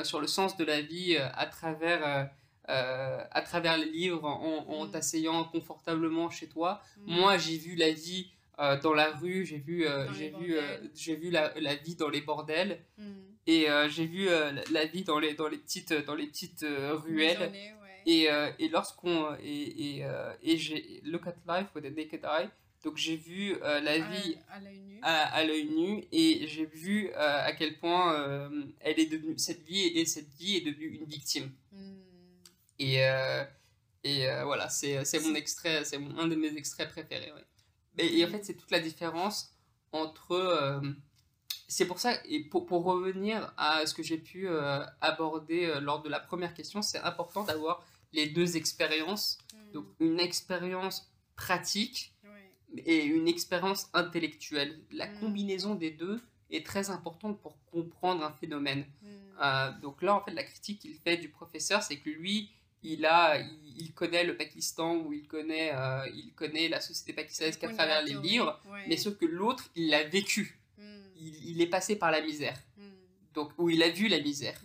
sur le sens de la vie à travers à travers les livres en, en hmm. t'asseyant confortablement chez toi. Hmm. Moi, j'ai vu la vie euh, dans la rue, j'ai vu, euh, j'ai vu, euh, j'ai vu la, la vie dans les bordels. Et euh, j'ai vu euh, la, vie dans les, dans les petites, dans les petites euh, ruelles. Ouais. Et, et lorsqu'on. Et, et, et j'ai. Look at life with a naked eye. Donc j'ai vu euh, la vie à, à l'œil nu. et j'ai vu euh, à quel point euh, elle est devenue. Cette vie, et cette vie est devenue une victime. Hmm. Et, et voilà, c'est c'est mon extrait, c'est un de mes extraits préférés. ouais. Et, et en fait, c'est toute la différence entre. C'est pour ça, et pour, pour revenir à ce que j'ai pu euh, aborder euh, lors de la première question, c'est important d'avoir les deux expériences. Hmm. Donc, une expérience pratique et une expérience intellectuelle. La Mm. combinaison des deux est très importante pour comprendre un phénomène. Hmm. Euh, donc là, en fait, la critique qu'il fait du professeur, c'est que lui, il a, il, il connaît le Pakistan ou il connaît, euh, il connaît la société pakistanaise qu'à travers les livres, ouais. mais sauf que l'autre, il l'a vécu. Hmm. Il, il est passé par la misère. Hmm. Donc, où il a vu la misère.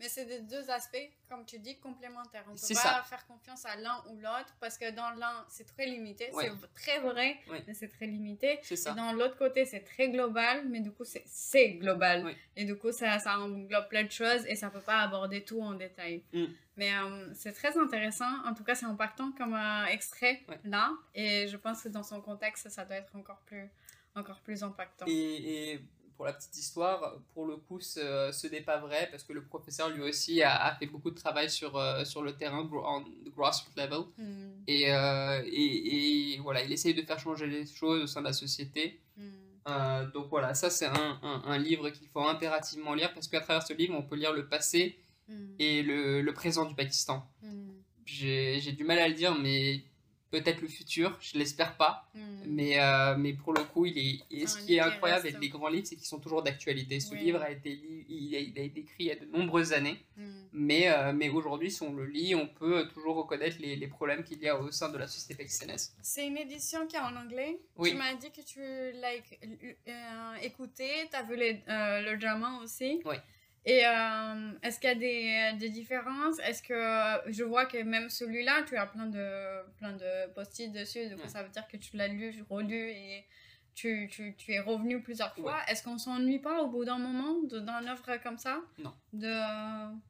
Mais c'est des deux aspects, comme tu dis, complémentaires. On ne peut pas ça. faire confiance à l'un ou l'autre parce que dans l'un, c'est très limité. Ouais. C'est très vrai, Ouais. mais c'est très limité. Et dans l'autre côté, c'est très global, mais du coup, c'est- global. Et du coup, ça, ça englobe plein de choses et ça ne peut pas aborder tout en détail. Mm. Mais euh, c'est très intéressant. En tout cas, c'est impactant comme euh, extrait là. Et je pense que dans son contexte, ça doit être encore plus, encore plus impactant. Et, et pour la petite histoire, pour le coup, ce, ce n'est pas vrai parce que le professeur lui aussi a, a fait beaucoup de travail sur, euh, sur le terrain, the grassroots level. Mm. Et, euh, et, et voilà, il essaye de faire changer les choses au sein de la société. Mm. Euh, donc voilà, ça c'est un, un, un livre qu'il faut impérativement lire parce qu'à travers ce livre, on peut lire le passé Mm. et le, le présent du Pakistan. J'ai du mal à le dire, mais peut-être le futur, je l'espère pas. Mm. Mais, euh, mais pour le coup, il est, et ce qui est incroyable reste. avec les grands livres, c'est qu'ils sont toujours d'actualité. Ce Oui. livre a été, il a, il a été écrit il y a de nombreuses années, Mm. mais, euh, mais aujourd'hui, si on le lit, on peut toujours reconnaître les, les problèmes qu'il y a au sein de la société pakistanaise. C'est une édition qui est en anglais. Oui. Tu m'as dit que tu l'as euh, écouté, tu as vu les- euh, le drama aussi. Oui. Et euh, est-ce qu'il y a des, des différences? Est-ce que euh, je vois que même celui-là, tu as plein de, plein de post-it dessus, donc Ouais. ça veut dire que tu l'as lu, relu et tu, tu, tu es revenu plusieurs fois. Est-ce qu'on s'ennuie pas au bout d'un moment d'une œuvre comme ça? Non. De...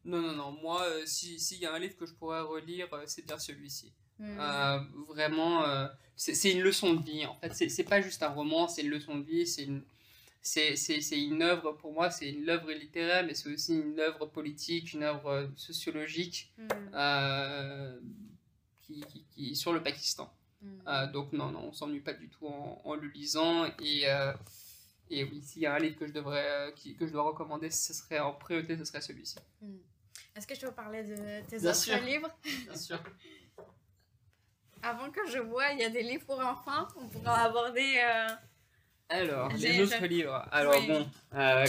Non, non, non, moi, euh, si- s'il y a un livre que je pourrais relire, euh, c'est bien celui-ci. Hmm. Euh, vraiment, euh, c'est une leçon de vie en fait. C'est c'est pas juste un roman, c'est une leçon de vie, c'est une, c'est une œuvre, pour moi, c'est une œuvre littéraire, mais c'est aussi une œuvre politique, une œuvre euh, sociologique Hmm. euh, qui, qui, qui- sur le Pakistan. Hmm. Euh, donc, non, non, on s'ennuie pas du tout en, en le lisant. Et, euh, et oui, s'il y a un livre que je, devrais, qui- que je dois recommander, ce serait en priorité, ce serait celui-ci. Hmm. Est-ce que je peux parler de tes Bien autres sûr. livres? Bien sûr. Avant que je vois, il y a des livres pour enfants. On pourra aborder. Alors, les autres livres. Alors, Oui. bon, euh,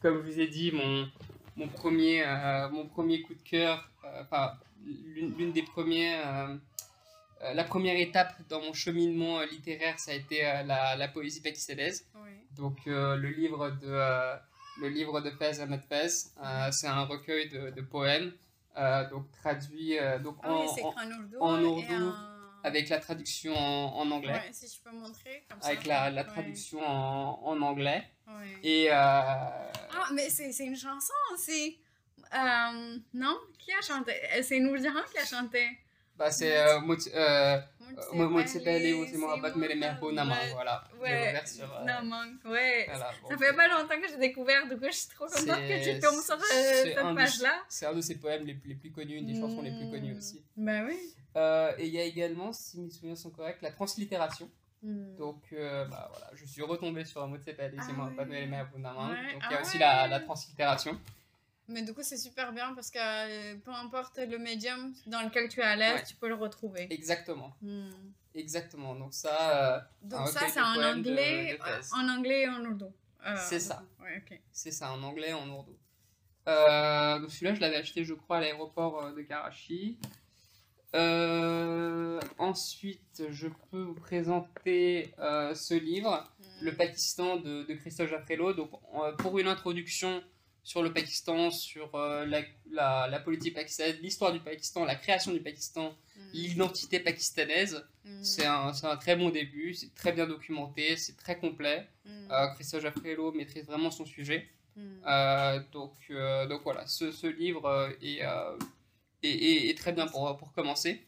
comme je vous ai dit, mon, mon, premier, euh, mon premier coup de cœur, euh, enfin, l'une des premières. la première étape dans mon cheminement littéraire, ça a été la, la poésie pakistanaise. Oui. Donc, le livre de, le livre de Fez Ahmed Fez, c'est un recueil de, de poèmes, donc traduit donc Ah en, oui, c'est en- en ourdou. et en- avec la traduction en, en anglais. Ouais, si je peux montrer comme ça. Avec la, la Ouais, traduction en, en anglais. ouais. Et euh, Ah, mais c'est une chanson aussi. Euh, non? Qui a chanté? Euh, C'est Nourjahan qui a chanté. Bah, c'est euh, euh, c'est Mohamed Mere Merbo Nama. Ouais, Voilà. Ouais. euh, Namang, ouais. voilà, bon. Ça fait pas longtemps que j'ai découvert, coup je suis trop contente que tu tombes sur euh, cette page-là. C'est un de ses poèmes les plus, les plus connus, une des chansons les plus connues Hmm. aussi. Bah oui. Euh, et il y a également, si mes souvenirs sont corrects, la translittération. Hmm. Donc euh, bah, voilà, je suis retombé sur Ah Mohamed. Mere Donc il y a ah aussi la translittération. Mais du coup, c'est super bien parce que euh, peu importe le médium dans lequel tu es à l'aise, Ouais. tu peux le retrouver. Exactement. Hmm. Exactement. Donc ça, euh, Donc ça, c'est en de- anglais, de euh, en anglais et en. Euh, C'est ça. Ouais. C'est ça, en anglais, en ourdou. Euh, donc celui-là, je l'avais acheté, je crois, à l'aéroport de Karachi. Ensuite, je peux vous présenter ce livre, Hmm. Le Pakistan de, de Christophe Jaffrello. Donc, pour une introduction, sur le Pakistan, sur euh, la, la, la, politique pakistanaise, l'histoire du Pakistan, la création du Pakistan, mm. l'identité pakistanaise. Mm. C'est un, un, très bon début, c'est très bien documenté, c'est très complet. Mm. Euh, Christophe Jaffrello maîtrise vraiment son sujet. Euh, donc, euh, donc voilà, ce, ce livre est, est, est, très bien pour, pour commencer.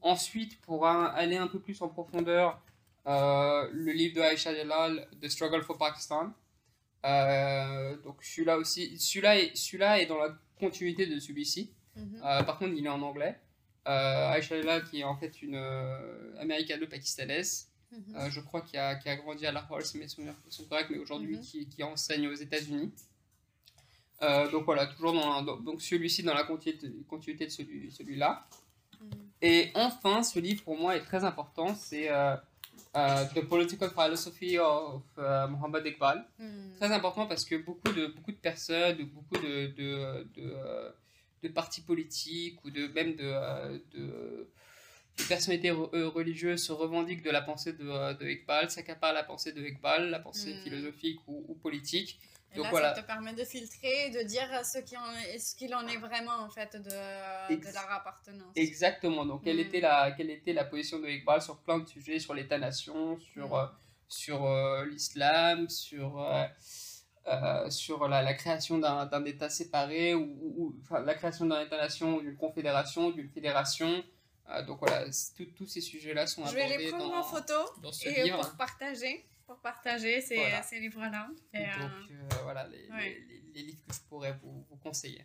Ensuite, pour aller un peu plus en profondeur, le livre de Aisha Jalal, The Struggle for Pakistan. Euh, donc celui-là aussi, celui-là est, celui-là est dans la continuité de celui-ci. Mhm. Euh, par contre, il est en anglais. Euh, Aisha qui est en fait une euh, américano-pakistanaise. Mhm. je crois qu'il a, qui a grandi à Lahore, si mes souvenirs sont corrects, mais aujourd'hui mhm. qui, qui, enseigne aux États-Unis. donc voilà, toujours dans, donc celui-ci dans la continuité, continuité de celui, celui-là. Et enfin, ce livre pour moi est très important, c'est Uh, the Political Philosophy of uh, Mohamed Iqbal. Hmm. Très important parce que beaucoup de, beaucoup de personnes, beaucoup de, de, de, de partis politiques ou de, même de, de, personnalités euh, religieuses se revendiquent de la pensée de, de Iqbal, s'accaparent la pensée de Iqbal, la pensée hmm. philosophique ou, ou politique. Et Donc, là, voilà. ça te permet de filtrer, de dire ce qu'il en, est, en est vraiment en fait de, de leur appartenance. Exactement. Donc, quelle, mm. était la, quelle était la position de Iqbal sur plein de sujets, sur l'État-nation, sur, mm. euh, sur euh, l'islam, sur, euh, sur la, la création d'un État séparé, ou, ou enfin, la création d'un État-nation, d'une confédération, d'une fédération. donc voilà, tous ces sujets-là sont abordés Je vais les prendre en photo et pour partager pour partager ces, ces livres-là. Donc, euh, euh, voilà les, les, les, livres que je pourrais vous, vous, conseiller.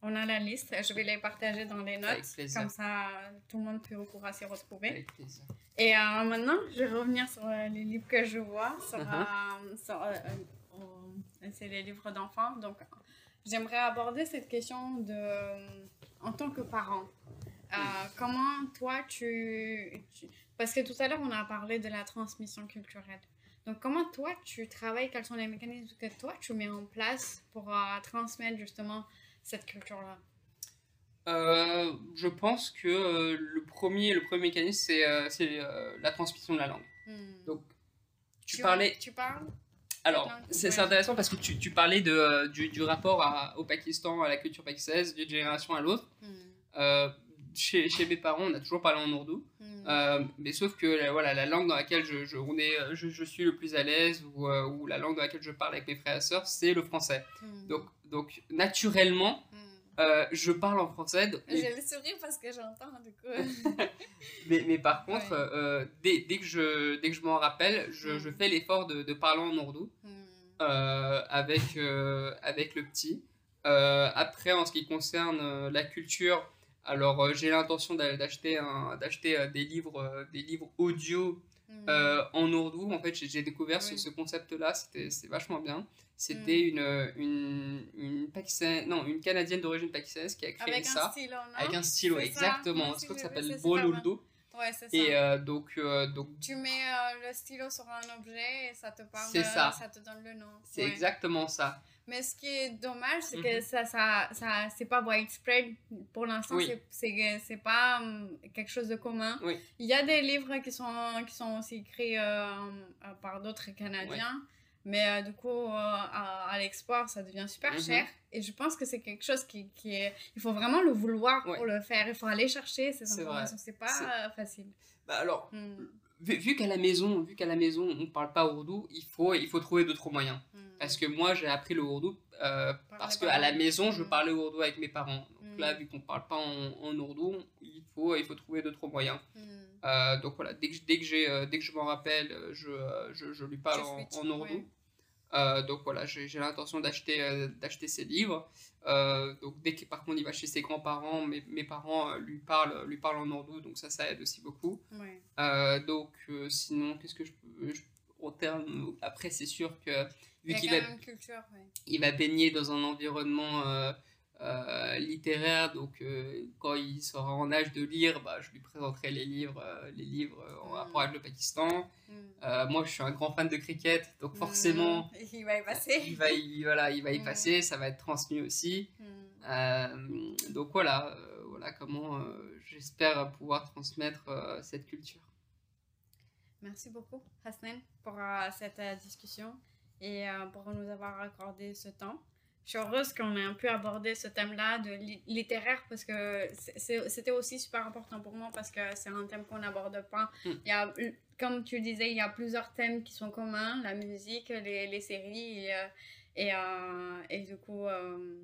On a la liste, je vais les partager dans les notes. Comme ça, tout le monde peut pourra s'y retrouver. Avec plaisir. Et euh, maintenant, je vais revenir sur les livres que je vois. Uh-huh. c'est les livres d'enfants. Donc, j'aimerais aborder cette question de, en tant que parent. comment toi, tu, tu parce que tout à l'heure, on a parlé de la transmission culturelle. Donc, comment toi, tu travailles? Quels sont les mécanismes que toi, tu mets en place pour euh, transmettre justement cette culture-là? Euh, Je pense que euh, le, premier, le premier mécanisme, c'est la transmission de la langue. Hmm. Donc, tu, parlais... Tu parles alors, c'est intéressant parce que tu, tu parlais de, du, du, rapport au Pakistan, à la culture pakistanaise, d'une génération à l'autre. Hmm. chez, chez, mes parents, on a toujours parlé en ourdou. Hmm. Euh, mais sauf que voilà, la langue dans laquelle je, je, on est, je, je suis le plus à l'aise ou, euh, ou, la langue dans laquelle je parle avec mes frères et sœurs, c'est le français. Hmm. Donc, donc, naturellement, hmm. euh, je parle en français. J'ai le sourire parce que j'entends, du coup. mais, mais, par contre, dès, dès, que je, dès que je m'en rappelle, je, je, fais l'effort de, de, parler en ourdou avec, avec le petit. après, en ce qui concerne la culture, alors, euh, j'ai l'intention d'acheter d'acheter euh, des livres euh, des livres audio hmm. en ourdou. En fait, j'ai découvert ce, concept-là, c'était vachement bien. C'était hmm. une, une, une, non, une Canadienne d'origine pakistanaise qui a créé Avec ça. Un stylo, non? Avec un stylo, exactement. C'est quoi ça s'appelle Boluldo. Ouais, c'est ça. Et donc, donc... Tu mets le stylo sur un objet et ça te parle, ça. ça te donne le nom. C'est exactement ça. Mais ce qui est dommage, c'est que mhm. ça, ça, ça c'est pas widespread. Pour l'instant, oui. c'est pas um, quelque chose de commun. Il y a des livres qui sont, qui sont aussi écrits euh, euh, par d'autres Canadiens. Mais euh, du coup, à, l'export, ça devient super mhm. cher. Et je pense que c'est quelque chose qui, qui, est... Il faut vraiment le vouloir pour le faire. Il faut aller chercher ces informations. C'est pas facile. Bah alors, hmm. vu, qu'à la maison, vu qu'à la maison, on parle pas ourdou, il faut, il faut trouver d'autres moyens. Hmm. Parce que moi, j'ai appris le ourdou euh, parce qu'à la maison, je mm. parlais ourdou avec mes parents. Donc là, vu qu'on ne parle pas en, en, ourdou, il faut, il faut trouver d'autres moyens. Euh, donc voilà, dès que, dès que, j'ai, euh, dès que je m'en rappelle, je, je, je, lui parle en, en, donc voilà, j'ai, l'intention d'acheter, d'acheter ses livres. donc dès que par contre il va chez ses grands-parents, mes, mes parents lui, parlent, lui parlent en ourdou, donc ça, ça aide aussi beaucoup. donc sinon, qu'est-ce que je peux... au terme, après c'est sûr que vu qu'il va, culture, il va baigner dans un environnement euh, euh, littéraire, donc euh, quand il sera en âge de lire, bah, je lui présenterai les livres, les livres en rapport avec le Pakistan. Mm. moi, je suis un grand fan de cricket, donc mm. forcément, il va y passer. Il va y, voilà, il va y mm. passer, ça va être transmis aussi. donc voilà, voilà comment j'espère pouvoir transmettre cette culture. Merci beaucoup, Hasnan, pour cette discussion et euh, pour nous avoir accordé ce temps. Je suis heureuse qu'on ait un peu abordé ce thème-là de littéraire parce que c'était aussi super important pour moi parce que c'est un thème qu'on n'aborde pas. Hmm. Il y a, comme tu disais, il y a plusieurs thèmes qui sont communs, la musique, les, les séries et, euh, et, euh, et, du coup, euh,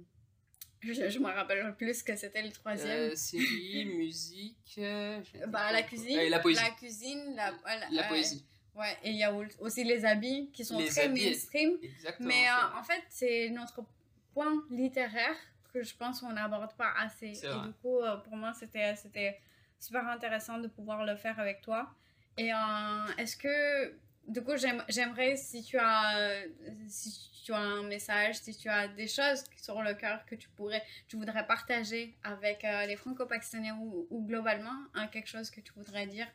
je, je me rappelle plus que c'était le troisième. série, musique, bah, la cuisine, la poésie. La cuisine, la, la poésie. Ouais, et il y a aussi les habits qui sont très mainstream. Exactement. Mais en fait, c'est notre point littéraire que je pense qu'on n'aborde pas assez. Et du coup, euh, pour moi, c'était, c'était super intéressant de pouvoir le faire avec toi. Et euh, est-ce que, du coup, j'aimerais si tu as, si tu as un message, si tu as des choses sur le cœur que tu pourrais, tu voudrais partager avec euh, les franco-pakistanais ou, ou, globalement, hein, quelque chose que tu voudrais dire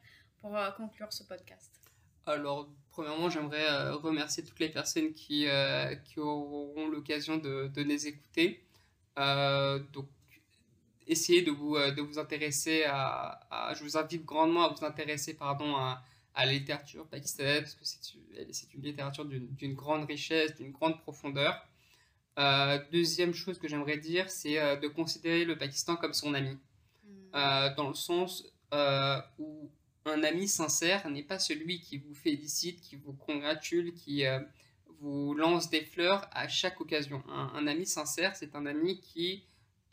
pour conclure ce podcast? Alors, premièrement, j'aimerais euh, remercier toutes les personnes qui, euh, qui auront l'occasion de, de, les écouter. Euh, donc, essayez de vous, de vous intéresser à, Je vous invite grandement à vous intéresser pardon, à, à la littérature pakistanaise, parce que c'est une littérature d'une grande richesse, d'une grande profondeur. deuxième chose que j'aimerais dire, c'est de considérer le Pakistan comme son ami. Hmm. dans le sens où un ami sincère n'est pas celui qui vous félicite, qui vous congratule, qui euh, vous lance des fleurs à chaque occasion. Un, ami sincère, c'est un ami qui,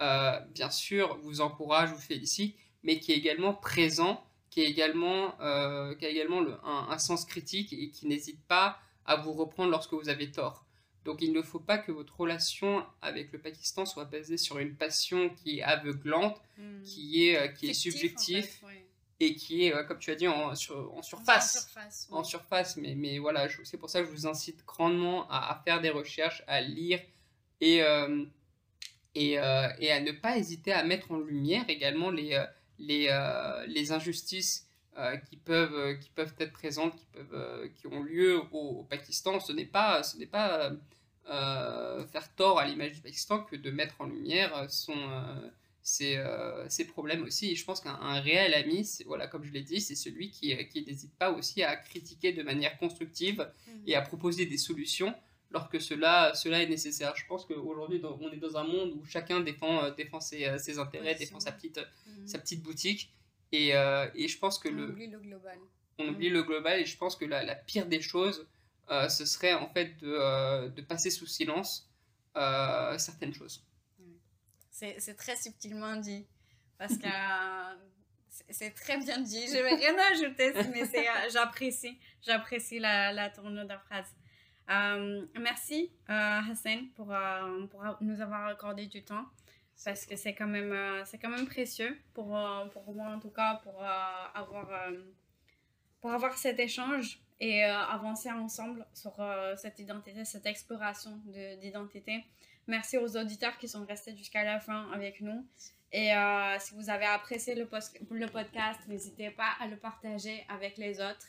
euh, bien sûr, vous encourage, vous félicite, mais qui est également présent, qui, est également, euh, qui a également un, sens critique et qui n'hésite pas à vous reprendre lorsque vous avez tort. Donc il ne faut pas que votre relation avec le Pakistan soit basée sur une passion qui est aveuglante, hmm. qui est, qui est subjective et qui est, euh, comme tu as dit, en, sur, en surface. En surface, mais, mais voilà, c'est pour ça que je vous incite grandement à, faire des recherches, à lire et, euh, et, euh, et, à ne pas hésiter à mettre en lumière également les, les, les injustices qui, peuvent, qui peuvent être présentes, qui, peuvent, qui ont lieu au, Pakistan. Ce n'est pas, ce n'est pas faire tort à l'image du Pakistan que de mettre en lumière son ces, euh, problèmes aussi. Et je pense qu'un réel ami, voilà, comme je l'ai dit, c'est celui qui, euh, qui n'hésite pas aussi à critiquer de manière constructive et à proposer des solutions lorsque cela, cela est nécessaire. Je pense qu'aujourd'hui, on est dans un monde où chacun défend, euh, défend ses, ses intérêts, défend sa petite, mhm. sa petite boutique. Et, et, je pense que on le, oublie le global. On oublie le global et je pense que la, la pire des choses, ce serait en fait de, de passer sous silence certaines choses. C'est très subtilement dit. Parce que c'est très bien dit. Je vais rien ajouter, mais euh, j'apprécie. J'apprécie la, la tournure de phrase. Euh, merci, euh, Hassan, pour, pour, nous avoir accordé du temps. Parce que c'est quand, même, c'est quand même précieux pour, pour moi, en tout cas, pour, avoir, pour avoir cet échange et avancer ensemble sur cette identité, cette exploration d'identité. Merci aux auditeurs qui sont restés jusqu'à la fin avec nous. Et euh, si vous avez apprécié le, podcast, n'hésitez pas à le partager avec les autres.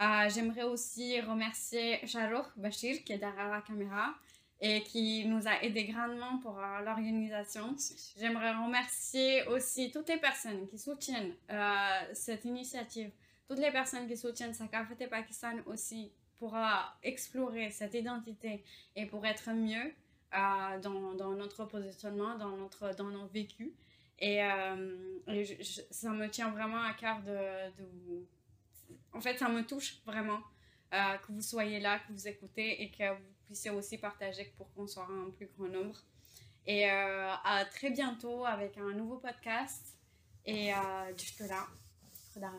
Euh, j'aimerais aussi remercier Sharouk Bachir qui est derrière la caméra et qui nous a aidé grandement pour euh, l'organisation. J'aimerais remercier aussi toutes les personnes qui soutiennent cette initiative, toutes les personnes qui soutiennent Sakafete Pakistan aussi pour explorer cette identité et pour être mieux dans, dans, notre positionnement, dans, notre, dans nos vécus. Et, euh, ça me tient vraiment à cœur de, de, En fait, ça me touche vraiment euh, que vous soyez là, que vous écoutez et que vous puissiez aussi partager pour qu'on soit un plus grand nombre. Et euh, à très bientôt avec un nouveau podcast. Et jusque-là, Khuda